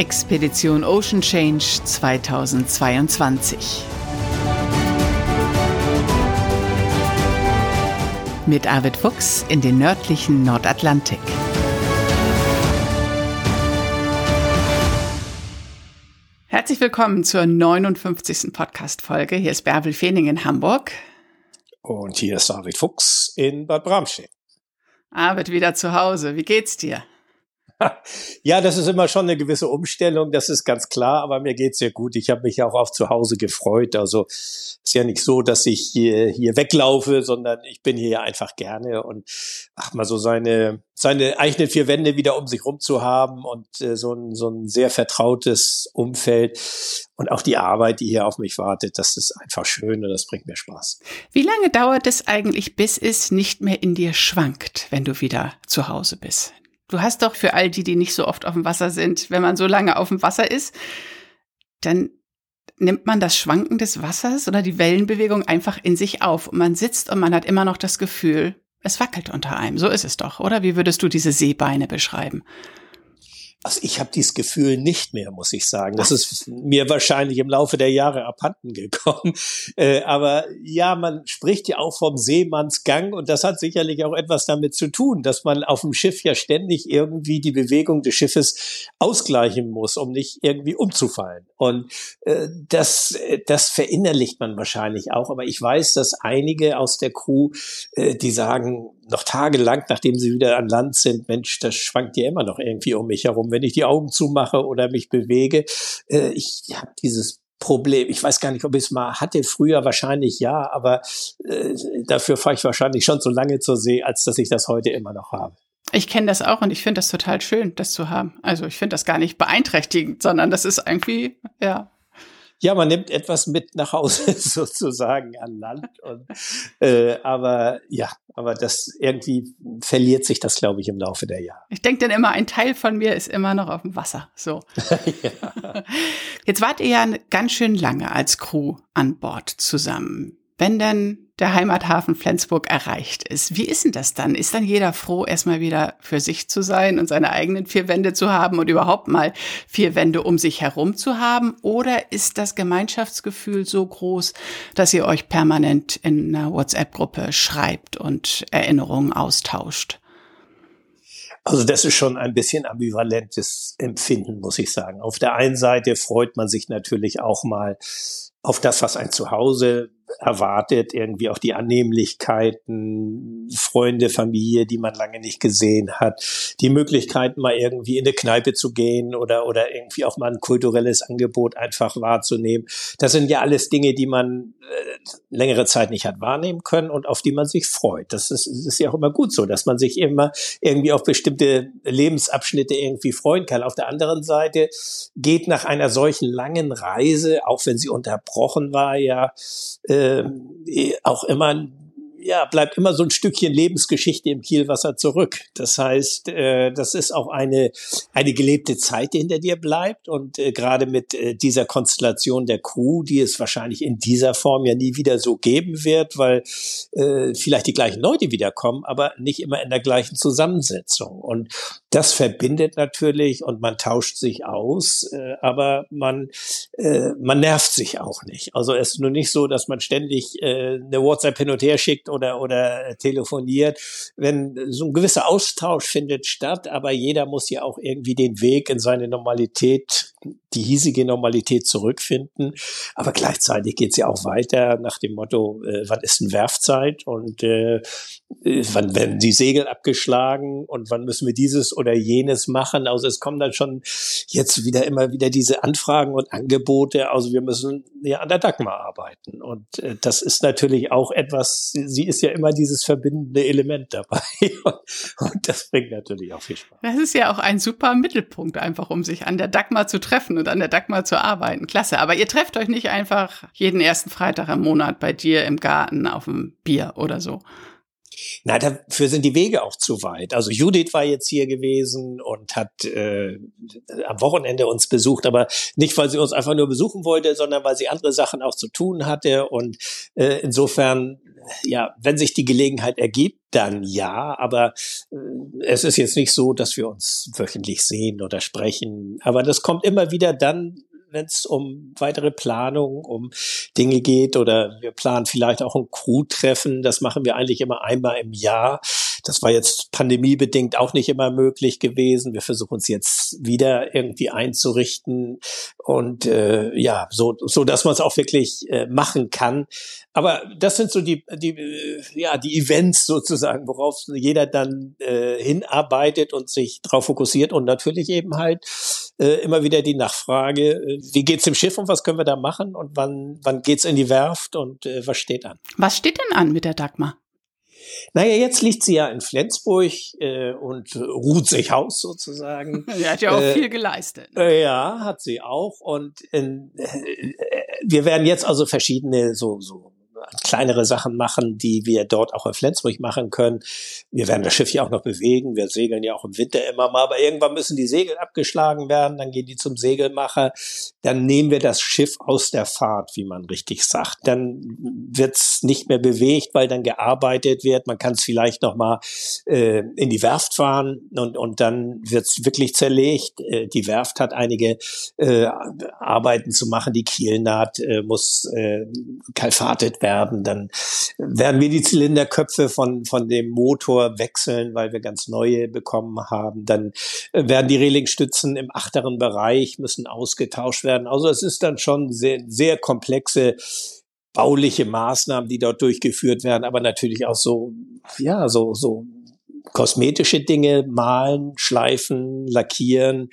Expedition Ocean Change 2022. Mit Arvid Fuchs in den nördlichen Nordatlantik. Herzlich willkommen zur 59. Podcast-Folge. Hier ist Bärbel Feening in Hamburg. Und hier ist Arvid Fuchs in Bad Bramstedt. Arvid wieder zu Hause. Wie geht's dir? Ja, das ist immer schon eine gewisse Umstellung, das ist ganz klar, aber mir geht's sehr gut. Ich habe mich auch auf zu Hause gefreut. Also ist ja nicht so, dass ich hier, hier weglaufe, sondern ich bin hier einfach gerne und ach mal so seine seine eigenen vier Wände wieder um sich rum zu haben und äh, so, ein, so ein sehr vertrautes Umfeld und auch die Arbeit, die hier auf mich wartet, das ist einfach schön und das bringt mir Spaß. Wie lange dauert es eigentlich, bis es nicht mehr in dir schwankt, wenn du wieder zu Hause bist? Du hast doch für all die, die nicht so oft auf dem Wasser sind, wenn man so lange auf dem Wasser ist, dann nimmt man das Schwanken des Wassers oder die Wellenbewegung einfach in sich auf. Und man sitzt und man hat immer noch das Gefühl, es wackelt unter einem. So ist es doch, oder? Wie würdest du diese Seebeine beschreiben? Also ich habe dieses Gefühl nicht mehr, muss ich sagen. Das ist mir wahrscheinlich im Laufe der Jahre abhanden gekommen. Äh, aber ja, man spricht ja auch vom Seemannsgang und das hat sicherlich auch etwas damit zu tun, dass man auf dem Schiff ja ständig irgendwie die Bewegung des Schiffes ausgleichen muss, um nicht irgendwie umzufallen. Und äh, das, das verinnerlicht man wahrscheinlich auch. Aber ich weiß, dass einige aus der Crew, äh, die sagen, noch tagelang, nachdem sie wieder an Land sind, Mensch, das schwankt ja immer noch irgendwie um mich herum, wenn ich die Augen zumache oder mich bewege. Äh, ich habe dieses Problem. Ich weiß gar nicht, ob ich es mal hatte. Früher wahrscheinlich ja, aber äh, dafür fahre ich wahrscheinlich schon so lange zur See, als dass ich das heute immer noch habe. Ich kenne das auch und ich finde das total schön, das zu haben. Also ich finde das gar nicht beeinträchtigend, sondern das ist irgendwie, ja, ja, man nimmt etwas mit nach Hause sozusagen an Land. Und, äh, aber ja, aber das irgendwie verliert sich das, glaube ich, im Laufe der Jahre. Ich denke dann immer, ein Teil von mir ist immer noch auf dem Wasser. So. ja. Jetzt wart ihr ja ganz schön lange als Crew an Bord zusammen. Wenn denn der Heimathafen Flensburg erreicht ist. Wie ist denn das dann? Ist dann jeder froh, erstmal wieder für sich zu sein und seine eigenen vier Wände zu haben und überhaupt mal vier Wände um sich herum zu haben? Oder ist das Gemeinschaftsgefühl so groß, dass ihr euch permanent in einer WhatsApp-Gruppe schreibt und Erinnerungen austauscht? Also das ist schon ein bisschen ambivalentes Empfinden, muss ich sagen. Auf der einen Seite freut man sich natürlich auch mal auf das, was ein Zuhause erwartet, irgendwie auch die Annehmlichkeiten, Freunde, Familie, die man lange nicht gesehen hat, die Möglichkeit, mal irgendwie in eine Kneipe zu gehen oder, oder irgendwie auch mal ein kulturelles Angebot einfach wahrzunehmen. Das sind ja alles Dinge, die man äh, längere Zeit nicht hat wahrnehmen können und auf die man sich freut. Das ist, das ist ja auch immer gut so, dass man sich immer irgendwie auf bestimmte Lebensabschnitte irgendwie freuen kann. Auf der anderen Seite geht nach einer solchen langen Reise, auch wenn sie unterbrochen war, ja, äh, äh, auch immer ja, bleibt immer so ein Stückchen Lebensgeschichte im Kielwasser zurück. Das heißt, äh, das ist auch eine, eine gelebte Zeit, die hinter dir bleibt. Und äh, gerade mit äh, dieser Konstellation der Crew, die es wahrscheinlich in dieser Form ja nie wieder so geben wird, weil äh, vielleicht die gleichen Leute wiederkommen, aber nicht immer in der gleichen Zusammensetzung. Und das verbindet natürlich und man tauscht sich aus, äh, aber man, äh, man nervt sich auch nicht. Also es ist nur nicht so, dass man ständig äh, eine WhatsApp hin und her schickt oder, oder telefoniert. Wenn so ein gewisser Austausch findet statt, aber jeder muss ja auch irgendwie den Weg in seine Normalität, die hiesige Normalität zurückfinden. Aber gleichzeitig geht es ja auch weiter nach dem Motto, äh, wann ist denn Werfzeit und äh, äh, wann werden die Segel abgeschlagen und wann müssen wir dieses oder jenes machen. Also es kommen dann schon jetzt wieder immer wieder diese Anfragen und Angebote. Also wir müssen ja an der Dagmar arbeiten. Und äh, das ist natürlich auch etwas, sie ist ja immer dieses verbindende Element dabei. und das bringt natürlich auch viel Spaß. Das ist ja auch ein super Mittelpunkt, einfach um sich an der Dagmar zu treffen und an der Dagmar zu arbeiten. Klasse. Aber ihr trefft euch nicht einfach jeden ersten Freitag im Monat bei dir im Garten auf dem Bier oder so. Na, dafür sind die Wege auch zu weit. Also Judith war jetzt hier gewesen und hat äh, am Wochenende uns besucht, aber nicht, weil sie uns einfach nur besuchen wollte, sondern weil sie andere Sachen auch zu tun hatte. Und äh, insofern, ja, wenn sich die Gelegenheit ergibt, dann ja, aber äh, es ist jetzt nicht so, dass wir uns wöchentlich sehen oder sprechen. Aber das kommt immer wieder dann wenn es um weitere Planung, um Dinge geht oder wir planen vielleicht auch ein Crew-Treffen. Das machen wir eigentlich immer einmal im Jahr. Das war jetzt pandemiebedingt auch nicht immer möglich gewesen. Wir versuchen uns jetzt wieder irgendwie einzurichten und äh, ja, so, so dass man es auch wirklich äh, machen kann. Aber das sind so die, die, äh, ja, die Events sozusagen, worauf jeder dann äh, hinarbeitet und sich darauf fokussiert und natürlich eben halt äh, immer wieder die Nachfrage, äh, wie geht's dem Schiff und was können wir da machen und wann, wann geht's in die Werft und äh, was steht an? Was steht denn an mit der Dagmar? Naja, jetzt liegt sie ja in Flensburg äh, und ruht sich aus sozusagen. Sie hat ja auch äh, viel geleistet. Äh, ja, hat sie auch. Und in, äh, wir werden jetzt also verschiedene so, so kleinere Sachen machen, die wir dort auch in Flensburg machen können. Wir werden das Schiff ja auch noch bewegen. Wir segeln ja auch im Winter immer mal, aber irgendwann müssen die Segel abgeschlagen werden. Dann gehen die zum Segelmacher. Dann nehmen wir das Schiff aus der Fahrt, wie man richtig sagt. Dann wird's nicht mehr bewegt, weil dann gearbeitet wird. Man kann es vielleicht noch mal äh, in die Werft fahren und, und dann wird's wirklich zerlegt. Äh, die Werft hat einige äh, Arbeiten zu machen. Die Kielnaht äh, muss äh, kalfatet werden werden. Dann werden wir die Zylinderköpfe von, von dem Motor wechseln, weil wir ganz neue bekommen haben. Dann werden die Relingstützen im achteren Bereich müssen ausgetauscht werden. Also es ist dann schon sehr, sehr komplexe bauliche Maßnahmen, die dort durchgeführt werden, aber natürlich auch so, ja, so, so kosmetische Dinge, malen, schleifen, lackieren,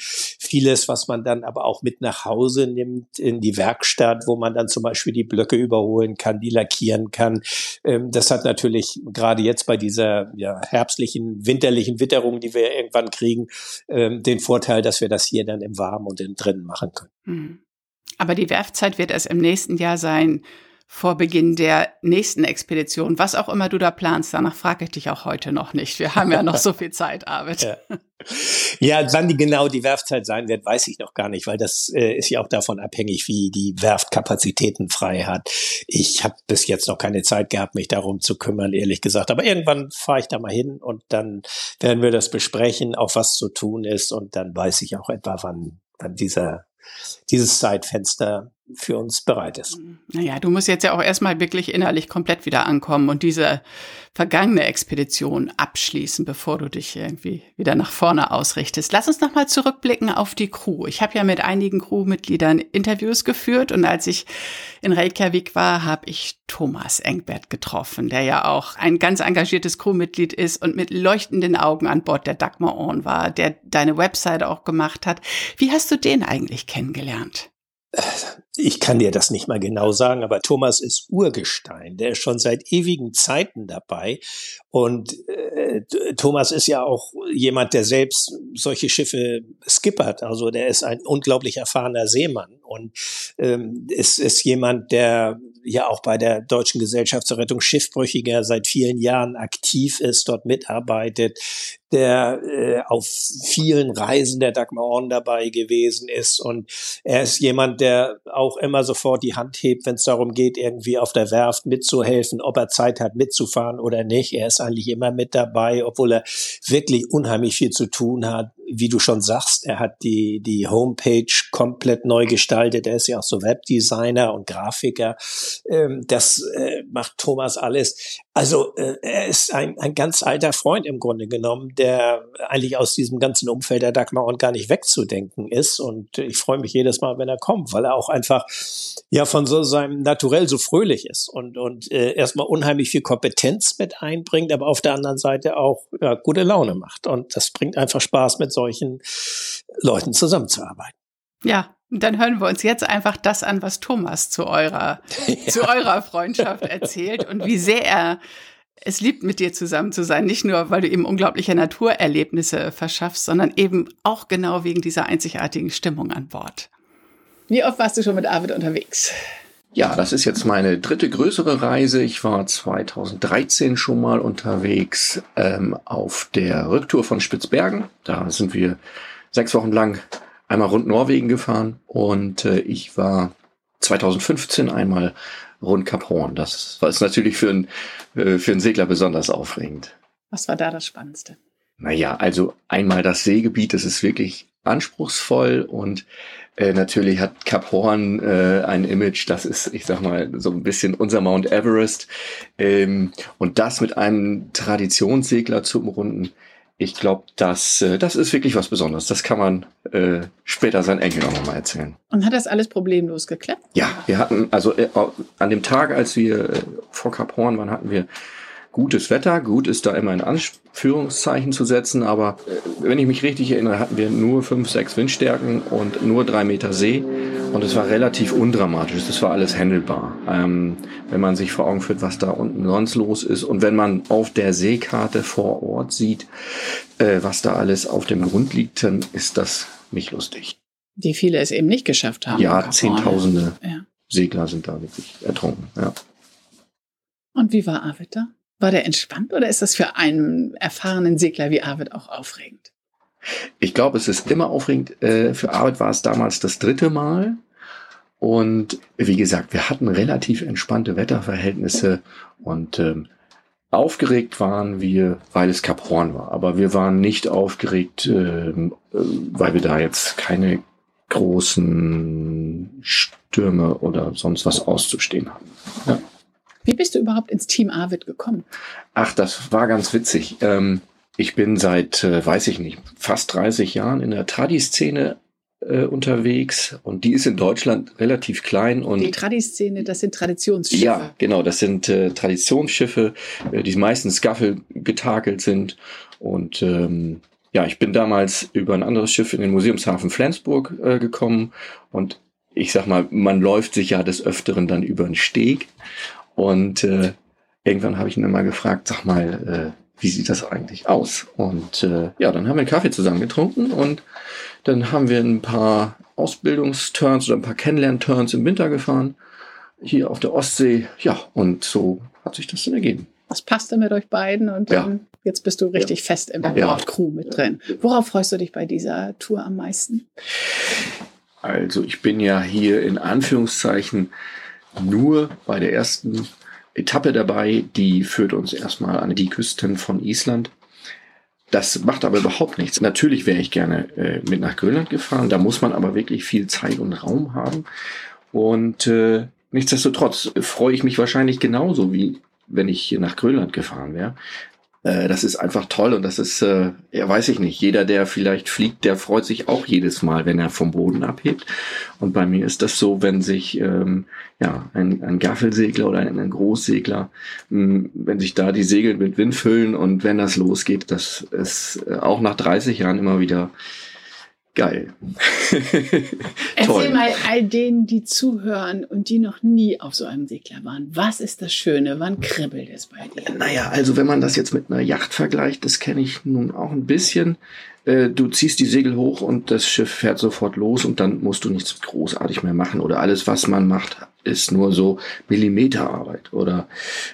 vieles, was man dann aber auch mit nach Hause nimmt in die Werkstatt, wo man dann zum Beispiel die Blöcke überholen kann, die lackieren kann. Ähm, das hat natürlich gerade jetzt bei dieser ja, herbstlichen, winterlichen Witterung, die wir irgendwann kriegen, ähm, den Vorteil, dass wir das hier dann im Warmen und im Drinnen machen können. Hm. Aber die Werfzeit wird erst im nächsten Jahr sein vor Beginn der nächsten Expedition, was auch immer du da planst. Danach frage ich dich auch heute noch nicht. Wir haben ja noch so viel Zeit, Arvid. Ja. ja, wann die genau die Werfzeit sein wird, weiß ich noch gar nicht, weil das äh, ist ja auch davon abhängig, wie die Werft Kapazitäten frei hat. Ich habe bis jetzt noch keine Zeit gehabt, mich darum zu kümmern, ehrlich gesagt. Aber irgendwann fahre ich da mal hin und dann werden wir das besprechen, auch was zu tun ist und dann weiß ich auch etwa, wann, wann dieser dieses Zeitfenster für uns bereit ist. Naja, du musst jetzt ja auch erstmal wirklich innerlich komplett wieder ankommen und diese vergangene Expedition abschließen, bevor du dich irgendwie wieder nach vorne ausrichtest. Lass uns nochmal zurückblicken auf die Crew. Ich habe ja mit einigen Crewmitgliedern Interviews geführt und als ich in Reykjavik war, habe ich Thomas Engbert getroffen, der ja auch ein ganz engagiertes Crewmitglied ist und mit leuchtenden Augen an Bord der Dagmar Orn war, der deine Website auch gemacht hat. Wie hast du den eigentlich kennengelernt? ich kann dir das nicht mal genau sagen, aber Thomas ist Urgestein. Der ist schon seit ewigen Zeiten dabei. Und äh, Thomas ist ja auch jemand, der selbst solche Schiffe skippert. Also der ist ein unglaublich erfahrener Seemann und ähm, ist, ist jemand, der ja auch bei der Deutschen Gesellschaft zur Rettung Schiffbrüchiger seit vielen Jahren aktiv ist, dort mitarbeitet, der äh, auf vielen Reisen der Dagmar Orn dabei gewesen ist. Und er ist jemand, der auch immer sofort die Hand hebt, wenn es darum geht, irgendwie auf der Werft mitzuhelfen, ob er Zeit hat mitzufahren oder nicht. Er ist eigentlich immer mit dabei, obwohl er wirklich unheimlich viel zu tun hat wie du schon sagst, er hat die, die Homepage komplett neu gestaltet. Er ist ja auch so Webdesigner und Grafiker. Ähm, das äh, macht Thomas alles. Also äh, er ist ein, ein ganz alter Freund im Grunde genommen, der eigentlich aus diesem ganzen Umfeld der Dagmar und gar nicht wegzudenken ist. Und ich freue mich jedes Mal, wenn er kommt, weil er auch einfach ja von so seinem Naturell so fröhlich ist und, und äh, erstmal unheimlich viel Kompetenz mit einbringt, aber auf der anderen Seite auch ja, gute Laune macht. Und das bringt einfach Spaß mit solchen Leuten zusammenzuarbeiten. Ja, dann hören wir uns jetzt einfach das an, was Thomas zu eurer, ja. zu eurer Freundschaft erzählt und wie sehr er es liebt, mit dir zusammen zu sein. Nicht nur, weil du ihm unglaubliche Naturerlebnisse verschaffst, sondern eben auch genau wegen dieser einzigartigen Stimmung an Bord. Wie oft warst du schon mit Arvid unterwegs? Ja, das ist jetzt meine dritte größere Reise. Ich war 2013 schon mal unterwegs ähm, auf der Rücktour von Spitzbergen. Da sind wir sechs Wochen lang einmal rund Norwegen gefahren und äh, ich war 2015 einmal rund Kap Horn. Das war natürlich für, ein, äh, für einen Segler besonders aufregend. Was war da das Spannendste? Naja, also einmal das Seegebiet, das ist wirklich anspruchsvoll und äh, natürlich hat Kap Horn äh, ein Image, das ist, ich sag mal, so ein bisschen unser Mount Everest. Ähm, und das mit einem Traditionssegler zu umrunden, ich glaube, das, äh, das ist wirklich was Besonderes. Das kann man äh, später seinen Enkel auch nochmal erzählen. Und hat das alles problemlos geklappt? Ja, wir hatten, also äh, an dem Tag, als wir äh, vor Kap Horn waren, hatten wir gutes Wetter. Gut ist da immer in Anführungszeichen zu setzen, aber äh, wenn ich mich richtig erinnere, hatten wir nur fünf, sechs Windstärken und nur drei Meter See. Und es war relativ undramatisch. Das war alles handelbar. Ähm, wenn man sich vor Augen führt, was da unten sonst los ist und wenn man auf der Seekarte vor Ort sieht, äh, was da alles auf dem Grund liegt, dann ist das nicht lustig. Wie viele es eben nicht geschafft haben. Ja, Zehntausende ja. Segler sind da wirklich ertrunken. Ja. Und wie war Arvid da? War der entspannt oder ist das für einen erfahrenen Segler wie Arvid auch aufregend? Ich glaube, es ist immer aufregend. Äh, für Arvid war es damals das dritte Mal. Und wie gesagt, wir hatten relativ entspannte Wetterverhältnisse und ähm, aufgeregt waren wir, weil es Kap Horn war. Aber wir waren nicht aufgeregt, ähm, äh, weil wir da jetzt keine großen Stürme oder sonst was auszustehen haben. Ja. Wie bist du überhaupt ins Team Arvid gekommen? Ach, das war ganz witzig. Ähm, ich bin seit, äh, weiß ich nicht, fast 30 Jahren in der Tradi-Szene äh, unterwegs und die ist in Deutschland relativ klein und die Tradi-Szene, das sind Traditionsschiffe. Ja, genau, das sind äh, Traditionsschiffe, äh, die meistens Gaffel getakelt sind und ähm, ja, ich bin damals über ein anderes Schiff in den Museumshafen Flensburg äh, gekommen und ich sag mal, man läuft sich ja des Öfteren dann über den Steg und äh, irgendwann habe ich ihn mal gefragt, sag mal, äh, wie sieht das eigentlich aus? Und äh, ja, dann haben wir Kaffee zusammen getrunken und dann haben wir ein paar Ausbildungsturns oder ein paar Kennenlernturns im Winter gefahren, hier auf der Ostsee. Ja, und so hat sich das dann ergeben. Was passte mit euch beiden und dann, ja. jetzt bist du richtig ja. fest im ja. Crew mit drin. Worauf freust du dich bei dieser Tour am meisten? Also ich bin ja hier in Anführungszeichen nur bei der ersten Etappe dabei, die führt uns erstmal an die Küsten von Island. Das macht aber überhaupt nichts. Natürlich wäre ich gerne äh, mit nach Grönland gefahren, da muss man aber wirklich viel Zeit und Raum haben. Und äh, nichtsdestotrotz freue ich mich wahrscheinlich genauso, wie wenn ich hier nach Grönland gefahren wäre. Äh, das ist einfach toll und das ist, äh, ja, weiß ich nicht, jeder, der vielleicht fliegt, der freut sich auch jedes Mal, wenn er vom Boden abhebt. Und bei mir ist das so, wenn sich ähm, ja ein, ein Gaffelsegler oder ein, ein Großsegler, mh, hm, wenn sich da die Segel mit Wind füllen und wenn das losgeht, das ist äh, auch nach 30 Jahren immer wieder geil. Erzähl mal all denen, die zuhören und die noch nie auf so einem Segler waren. Was ist das Schöne? Wann kribbelt es bei dir? Naja, also wenn man das jetzt mit einer Yacht vergleicht, das kenne ich nun auch ein bisschen. Äh, du ziehst die Segel hoch und das Schiff fährt sofort los und dann musst du nichts großartig mehr machen oder alles, was man macht, ist nur so Millimeterarbeit oder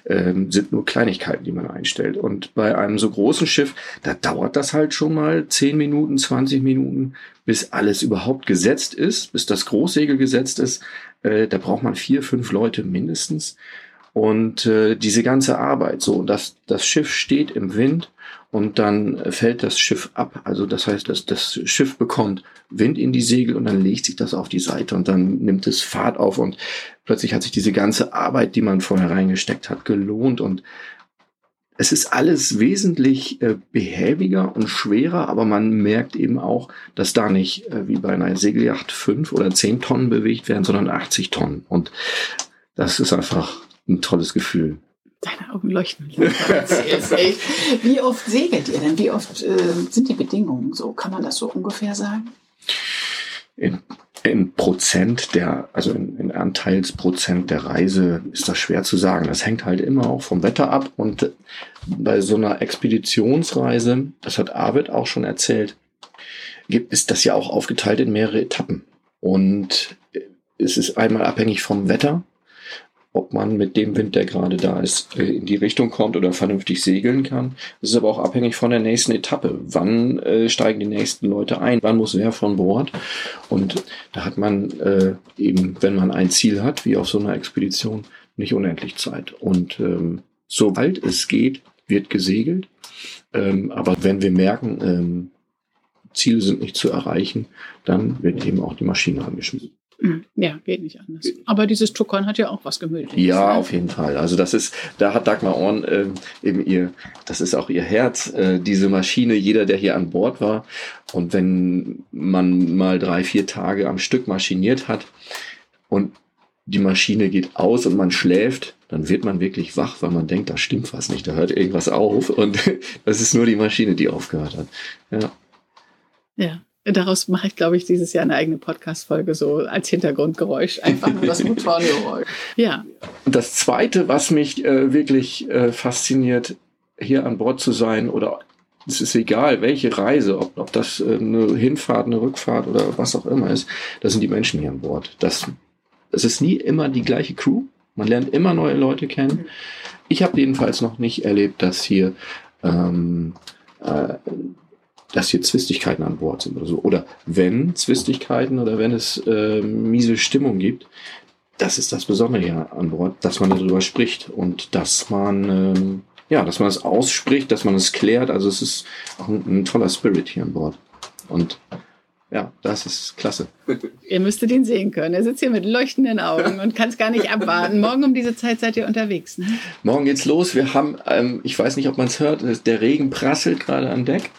ähm, sind nur Kleinigkeiten, die man einstellt. Und bei einem so großen Schiff, da dauert das halt schon mal 10 Minuten, 20 Minuten, bis alles überhaupt gesetzt ist, bis das Großsegel gesetzt ist. Äh, da braucht man vier, fünf Leute mindestens. Und äh, diese ganze Arbeit, so, dass das Schiff steht im Wind und dann fällt das Schiff ab. Also das heißt, dass das Schiff bekommt Wind in die Segel und dann legt sich das auf die Seite und dann nimmt es Fahrt auf und plötzlich hat sich diese ganze Arbeit, die man vorher reingesteckt hat, gelohnt und es ist alles wesentlich äh, behäbiger und schwerer, aber man merkt eben auch, dass da nicht äh, wie bei einer Segelyacht fünf oder zehn Tonnen bewegt werden, sondern 80 Tonnen. Und das ist einfach ein tolles Gefühl. Deine Augen leuchten. Wie oft segelt ihr denn? Wie oft äh, sind die Bedingungen so? Kann man das so ungefähr sagen? In, in Prozent der, also in, in Anteilsprozent der Reise ist das schwer zu sagen. Das hängt halt immer auch vom Wetter ab. Und bei so einer Expeditionsreise, das hat Arvid auch schon erzählt, gibt, ist das ja auch aufgeteilt in mehrere Etappen. Und es ist einmal abhängig vom Wetter, ob man mit dem Wind, der gerade da ist, äh, in die Richtung kommt oder vernünftig segeln kann. Es ist aber auch abhängig von der nächsten Etappe. Wann äh, steigen die nächsten Leute ein? Wann muss wer von Bord? Und da hat man äh, eben, wenn man ein Ziel hat, wie auf so einer Expedition, nicht unendlich Zeit. Und ähm, sobald es geht, wird gesegelt. Ähm, aber wenn wir merken, ähm, Ziele sind nicht zu erreichen, dann wird eben auch die Maschine angeschmissen. Hm. Ja, geht nicht anders. Aber dieses Tuckern hat ja auch was Gemütliches. Ja, auf jeden Fall. Also das ist, da hat Dagmar Orn äh, eben ihr, das ist auch ihr Herz, äh, diese Maschine, jeder, der hier an Bord war. Und wenn man mal drei, vier Tage am Stück maschiniert hat und die Maschine geht aus und man schläft, dann wird man wirklich wach, weil man denkt, da stimmt was nicht, da hört irgendwas auf und das ist nur die Maschine, die aufgehört hat. Ja. Ja. Daraus mache ich, glaube ich, dieses Jahr eine eigene Podcast-Folge so als Hintergrundgeräusch. Einfach nur das Motorengeräusch. Ja. Und das Zweite, was mich äh, wirklich äh, fasziniert, hier an Bord zu sein oder es ist egal, welche Reise, ob, ob das äh, eine Hinfahrt, eine Rückfahrt oder was auch immer ist, da sind die Menschen hier an Bord. Das, es ist nie immer die gleiche Crew. Man lernt immer neue Leute kennen. Ich habe jedenfalls noch nicht erlebt, dass hier ähm, äh, dass hier Zwistigkeiten an Bord sind oder so. Oder wenn Zwistigkeiten oder wenn es äh, miese Stimmung gibt, das ist das Besondere hier an Bord, dass man darüber spricht und dass man, ähm, ja, dass man es ausspricht, dass man es klärt. Also es ist auch ein, ein toller Spirit hier an Bord. Und ja, das ist klasse. Ihr müsstet ihn sehen können. Er sitzt hier mit leuchtenden Augen und kann es gar nicht abwarten. Morgen um diese Zeit seid ihr unterwegs. Ne? Morgen geht's los. Wir haben, ähm, ich weiß nicht, ob man es hört, der Regen prasselt gerade an Deck.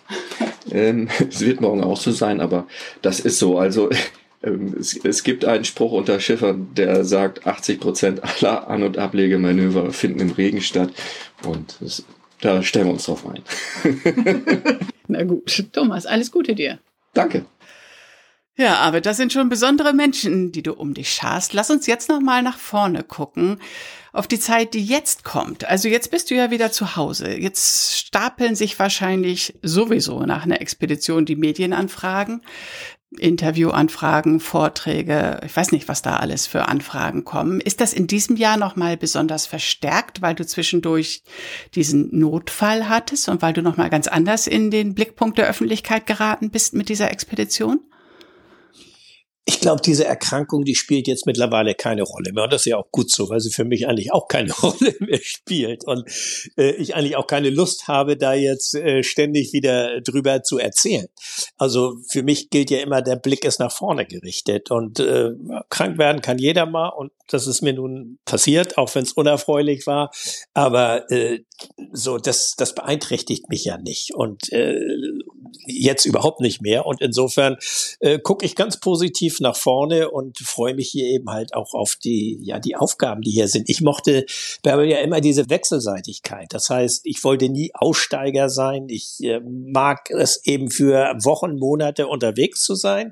Ähm, es wird morgen auch so sein, aber das ist so. Also ähm, es, es, gibt einen Spruch unter Schiffern, der sagt, 80 Prozent aller An- und Ablegemanöver finden im Regen statt. Und das, da stellen wir uns drauf ein. Na gut, Thomas, alles Gute dir. Danke. Ja, aber das sind schon besondere Menschen, die du um dich scharst. Lass uns jetzt noch mal nach vorne gucken auf die Zeit, die jetzt kommt. Also jetzt bist du ja wieder zu Hause. Jetzt stapeln sich wahrscheinlich sowieso nach einer Expedition die Medienanfragen, Interviewanfragen, Vorträge. Ich weiß nicht, was da alles für Anfragen kommen. Ist das in diesem Jahr noch mal besonders verstärkt, weil du zwischendurch diesen Notfall hattest und weil du noch mal ganz anders in den Blickpunkt der Öffentlichkeit geraten bist mit dieser Expedition? Ich glaube, diese Erkrankung, die spielt jetzt mittlerweile keine Rolle mehr. Und das ist ja auch gut so, weil sie für mich eigentlich auch keine Rolle mehr spielt. Und äh, ich eigentlich auch keine Lust habe, da jetzt äh, ständig wieder drüber zu erzählen. Also für mich gilt ja immer, der Blick ist nach vorne gerichtet. Und äh, krank werden kann jeder mal. Und das ist mir nun passiert, auch wenn es unerfreulich war. Aber äh, so, das, das beeinträchtigt mich ja nicht. Und äh, jetzt überhaupt nicht mehr. Und insofern äh, gucke ich ganz positiv nach vorne und freue mich hier eben halt auch auf die, ja, die Aufgaben, die hier sind. Ich mochte Bärbel ja immer diese Wechselseitigkeit. Das heißt, ich wollte nie Aussteiger sein. Ich äh, mag es eben für Wochen, Monate unterwegs zu sein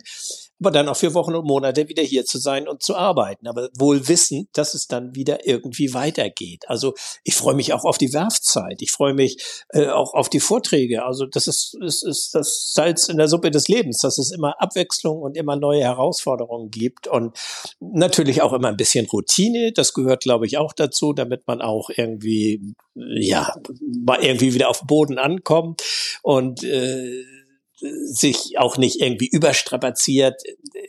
aber dann auch für Wochen und Monate wieder hier zu sein und zu arbeiten. Aber wohl wissen, dass es dann wieder irgendwie weitergeht. Also ich freue mich auch auf die Werfzeit. Ich freue mich äh, auch auf die Vorträge. Also das ist, ist, ist das Salz in der Suppe des Lebens, dass es immer Abwechslung und immer neue Herausforderungen gibt und natürlich auch immer ein bisschen Routine. Das gehört, glaube ich, auch dazu, damit man auch irgendwie, ja, mal irgendwie wieder auf den Boden ankommt und äh, sich auch nicht irgendwie überstrapaziert,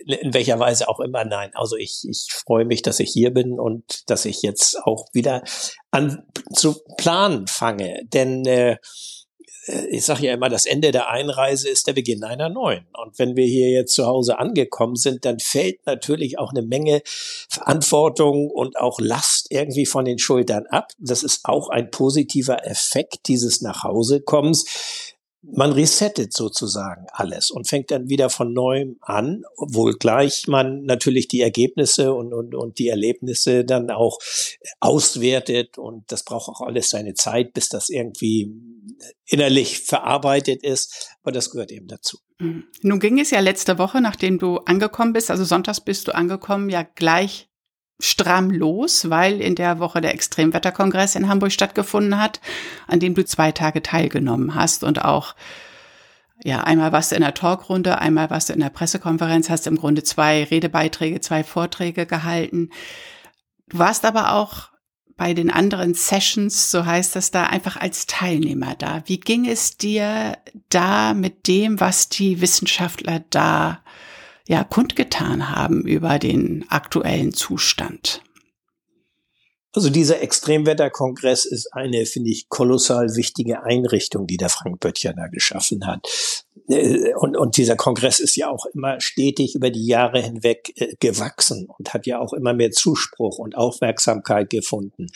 in welcher Weise auch immer. Nein, also ich, ich freue mich, dass ich hier bin und dass ich jetzt auch wieder an zu planen fange. Denn äh, ich sage ja immer, das Ende der Einreise ist der Beginn einer neuen. Und wenn wir hier jetzt zu Hause angekommen sind, dann fällt natürlich auch eine Menge Verantwortung und auch Last irgendwie von den Schultern ab. Das ist auch ein positiver Effekt dieses Nachhausekommens man resettet sozusagen alles und fängt dann wieder von neuem an, obwohl gleich man natürlich die Ergebnisse und, und, und die Erlebnisse dann auch auswertet und das braucht auch alles seine Zeit, bis das irgendwie innerlich verarbeitet ist, aber das gehört eben dazu. Mhm. Nun ging es ja letzte Woche, nachdem du angekommen bist, also sonntags bist du angekommen, ja gleich stramm los, weil in der Woche der Extremwetterkongress in Hamburg stattgefunden hat, an dem du zwei Tage teilgenommen hast und auch ja, einmal warst du in der Talkrunde, einmal warst du in der Pressekonferenz, hast im Grunde zwei Redebeiträge, zwei Vorträge gehalten. Du warst aber auch bei den anderen Sessions, so heißt das da, einfach als Teilnehmer da. Wie ging es dir da mit dem, was die Wissenschaftler da ja kundgetan haben über den aktuellen Zustand? Also dieser Extremwetterkongress ist eine, finde ich, kolossal wichtige Einrichtung, die der Frank Böttcher da geschaffen hat. Äh, und, und dieser Kongress ist ja auch immer stetig über die Jahre hinweg äh, gewachsen und hat ja auch immer mehr Zuspruch und Aufmerksamkeit gefunden.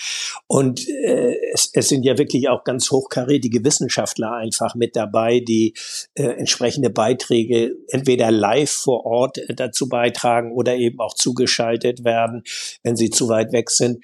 Und äh, es, es sind ja wirklich auch ganz hochkarätige Wissenschaftler einfach mit dabei, die äh, entsprechende Beiträge entweder live vor Ort äh, dazu beitragen oder eben auch zugeschaltet werden, wenn sie zu weit weg sind.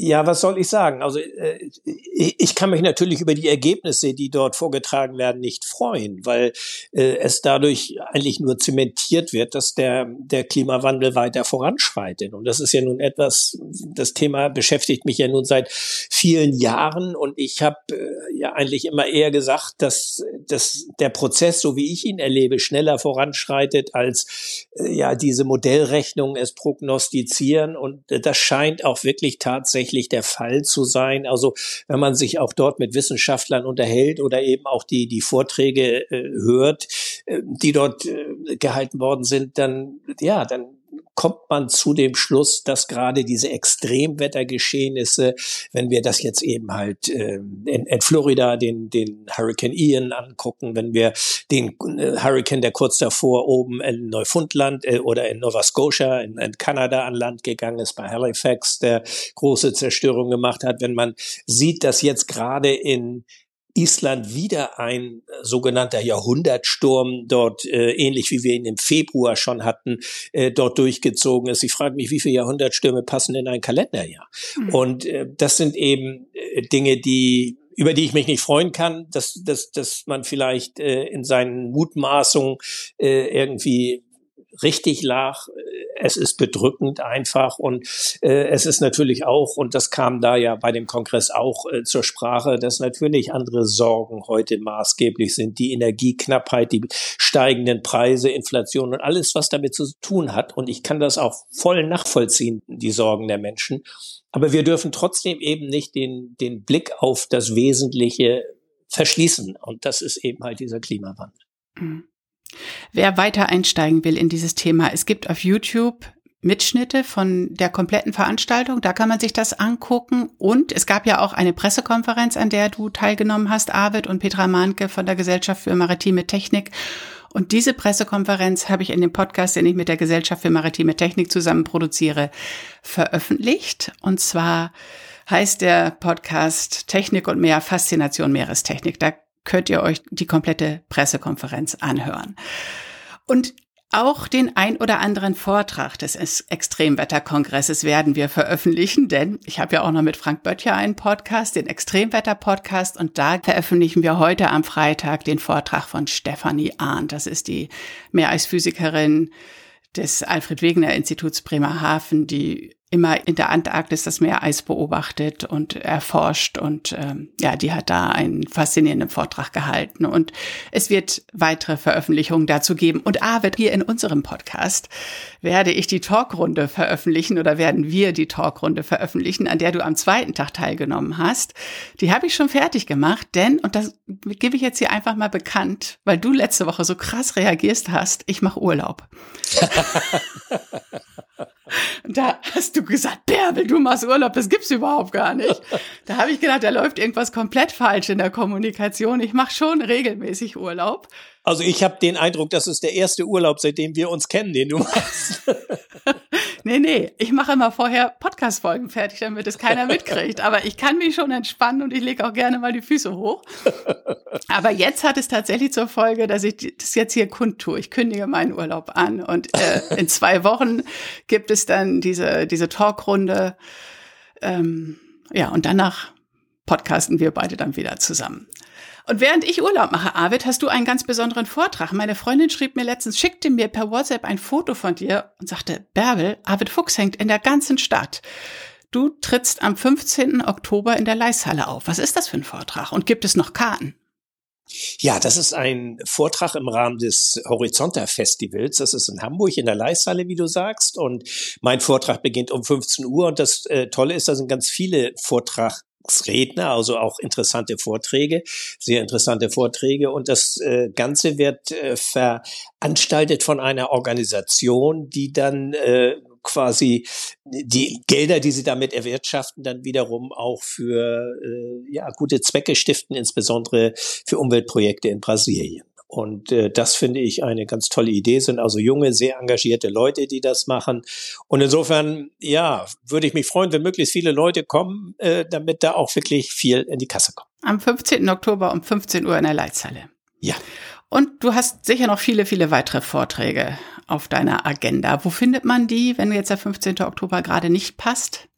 Ja, was soll ich sagen? Also äh, ich kann mich natürlich über die Ergebnisse, die dort vorgetragen werden, nicht freuen, weil äh, es dadurch eigentlich nur zementiert wird, dass der, der Klimawandel weiter voranschreitet. Und das ist ja nun etwas, das Thema beschäftigt mich ja nun seit vielen Jahren und ich habe äh, ja eigentlich immer eher gesagt, dass, dass der Prozess, so wie ich ihn erlebe, schneller voranschreitet, als ja diese Modellrechnungen es prognostizieren. Und das scheint auch wirklich tatsächlich tatsächlich der Fall zu sein. Also wenn man sich auch dort mit Wissenschaftlern unterhält oder eben auch die, die Vorträge äh, hört, die dort äh, gehalten worden sind, dann, ja, dann kommt man zu dem Schluss, dass gerade diese Extremwettergeschehnisse, wenn wir das jetzt eben halt äh, in, in Florida den, den Hurricane Ian angucken, wenn wir den äh, Hurricane, der kurz davor oben in Neufundland äh, oder in Nova Scotia in, in Kanada an Land gegangen ist, bei Halifax, der große Zerstörung gemacht hat, wenn man sieht, dass jetzt gerade in Island wieder ein äh, sogenannter Jahrhundertsturm dort, äh, ähnlich wie wir ihn im Februar schon hatten, äh, dort durchgezogen ist. Ich frage mich, wie viele Jahrhundertstürme passen in ein Kalenderjahr? Mhm. Und äh, das sind eben äh, Dinge, die über die ich mich nicht freuen kann, dass, dass, dass man vielleicht äh, in seinen Mutmaßungen äh, irgendwie richtig lag. Es ist bedrückend einfach und äh, es ist natürlich auch, und das kam da ja bei dem Kongress auch äh, zur Sprache, dass natürlich andere Sorgen heute maßgeblich sind. Die Energieknappheit, die steigenden Preise, Inflation und alles, was damit zu tun hat. Und ich kann das auch voll nachvollziehen, die Sorgen der Menschen. Aber wir dürfen trotzdem eben nicht den, den Blick auf das Wesentliche verschließen. Und das ist eben halt dieser Klimawandel. Mhm. Wer weiter einsteigen will in dieses Thema, es gibt auf YouTube Mitschnitte von der kompletten Veranstaltung. Da kann man sich das angucken. Und es gab ja auch eine Pressekonferenz, an der du teilgenommen hast, Arvid und Petra Mahnke von der Gesellschaft für Maritime Technik. Und diese Pressekonferenz habe ich in dem Podcast, den ich mit der Gesellschaft für Maritime Technik zusammen produziere, veröffentlicht. Und zwar heißt der Podcast Technik und mehr Faszination Meerestechnik. Da könnt ihr euch die komplette Pressekonferenz anhören. Und auch den ein oder anderen Vortrag des Extremwetterkongresses werden wir veröffentlichen, denn ich habe ja auch noch mit Frank Böttcher einen Podcast, den Extremwetter-Podcast, und da veröffentlichen wir heute am Freitag den Vortrag von Stefanie Arndt. Das ist die Meereisphysikerin des Alfred Wegener Instituts Bremerhaven, die immer in der Antarktis das Meereis beobachtet und erforscht und ähm, ja, die hat da einen faszinierenden Vortrag gehalten und es wird weitere Veröffentlichungen dazu geben und A wird hier in unserem Podcast werde ich die Talkrunde veröffentlichen oder werden wir die Talkrunde veröffentlichen, an der du am zweiten Tag teilgenommen hast. Die habe ich schon fertig gemacht, denn und das gebe ich jetzt hier einfach mal bekannt, weil du letzte Woche so krass reagierst hast, ich mache Urlaub. Und da hast du gesagt, Bärbel, du machst Urlaub, das gibt's überhaupt gar nicht. Da habe ich gedacht, da läuft irgendwas komplett falsch in der Kommunikation. Ich mache schon regelmäßig Urlaub. Also ich habe den Eindruck, das ist der erste Urlaub, seitdem wir uns kennen, den du machst. nee, nee, ich mache immer vorher Podcast-Folgen fertig, damit es keiner mitkriegt. Aber ich kann mich schon entspannen und ich lege auch gerne mal die Füße hoch. Aber jetzt hat es tatsächlich zur Folge, dass ich das jetzt hier kundtue. Ich kündige meinen Urlaub an und äh, in zwei Wochen gibt es dann diese, diese Talkrunde. Ähm, ja, und danach podcasten wir beide dann wieder zusammen. Und während ich Urlaub mache, Arvid, hast du einen ganz besonderen Vortrag. Meine Freundin schrieb mir letztens, schickte mir per WhatsApp ein Foto von dir und sagte, Bärbel, Arvid Fuchs hängt in der ganzen Stadt. Du trittst am 15. Oktober in der Leishalle auf. Was ist das für ein Vortrag? Und gibt es noch Karten? Ja, das ist ein Vortrag im Rahmen des Horizonter Festivals. Das ist in Hamburg in der Leisthalle, wie du sagst. Und mein Vortrag beginnt um 15 Uhr. Und das äh, Tolle ist, da sind ganz viele Vortragsredner, also auch interessante Vorträge, sehr interessante Vorträge. Und das äh, Ganze wird äh, veranstaltet von einer Organisation, die dann äh, quasi die Gelder, die sie damit erwirtschaften, dann wiederum auch für äh, ja, gute Zwecke stiften, insbesondere für Umweltprojekte in Brasilien. Und äh, das finde ich eine ganz tolle Idee, sind also junge, sehr engagierte Leute, die das machen. Und insofern, ja, würde ich mich freuen, wenn möglichst viele Leute kommen, äh, damit da auch wirklich viel in die Kasse kommt. Am 15. Oktober um 15 Uhr in der Leitzahle. Ja. Und du hast sicher noch viele, viele weitere Vorträge auf deiner Agenda. Wo findet man die, wenn jetzt der 15. Oktober gerade nicht passt?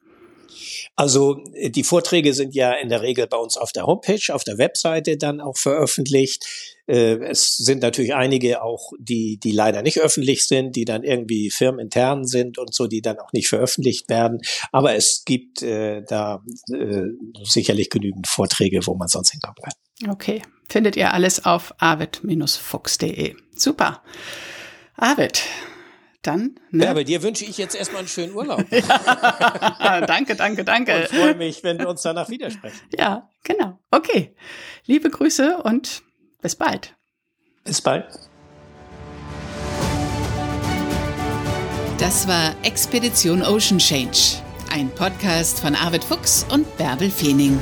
Also die Vorträge sind ja in der Regel bei uns auf der Homepage, auf der Webseite dann auch veröffentlicht. Äh, es sind natürlich einige auch, die, die leider nicht öffentlich sind, die dann irgendwie firmenintern sind und so, die dann auch nicht veröffentlicht werden. Aber es gibt äh, da äh, sicherlich genügend Vorträge, wo man sonst hinkommen kann. Okay, findet ihr alles auf arvid-fuchs.de. Super. Arvid, dann. Ne? Ja, bei dir wünsche ich jetzt erstmal einen schönen Urlaub. ja, danke, danke, danke. Und freue mich, wenn wir uns danach widersprechen. Ja, genau. Okay. Liebe Grüße und bis bald. Bis bald. Das war Expedition Ocean Change, ein Podcast von Arvid Fuchs und Bärbel Feening.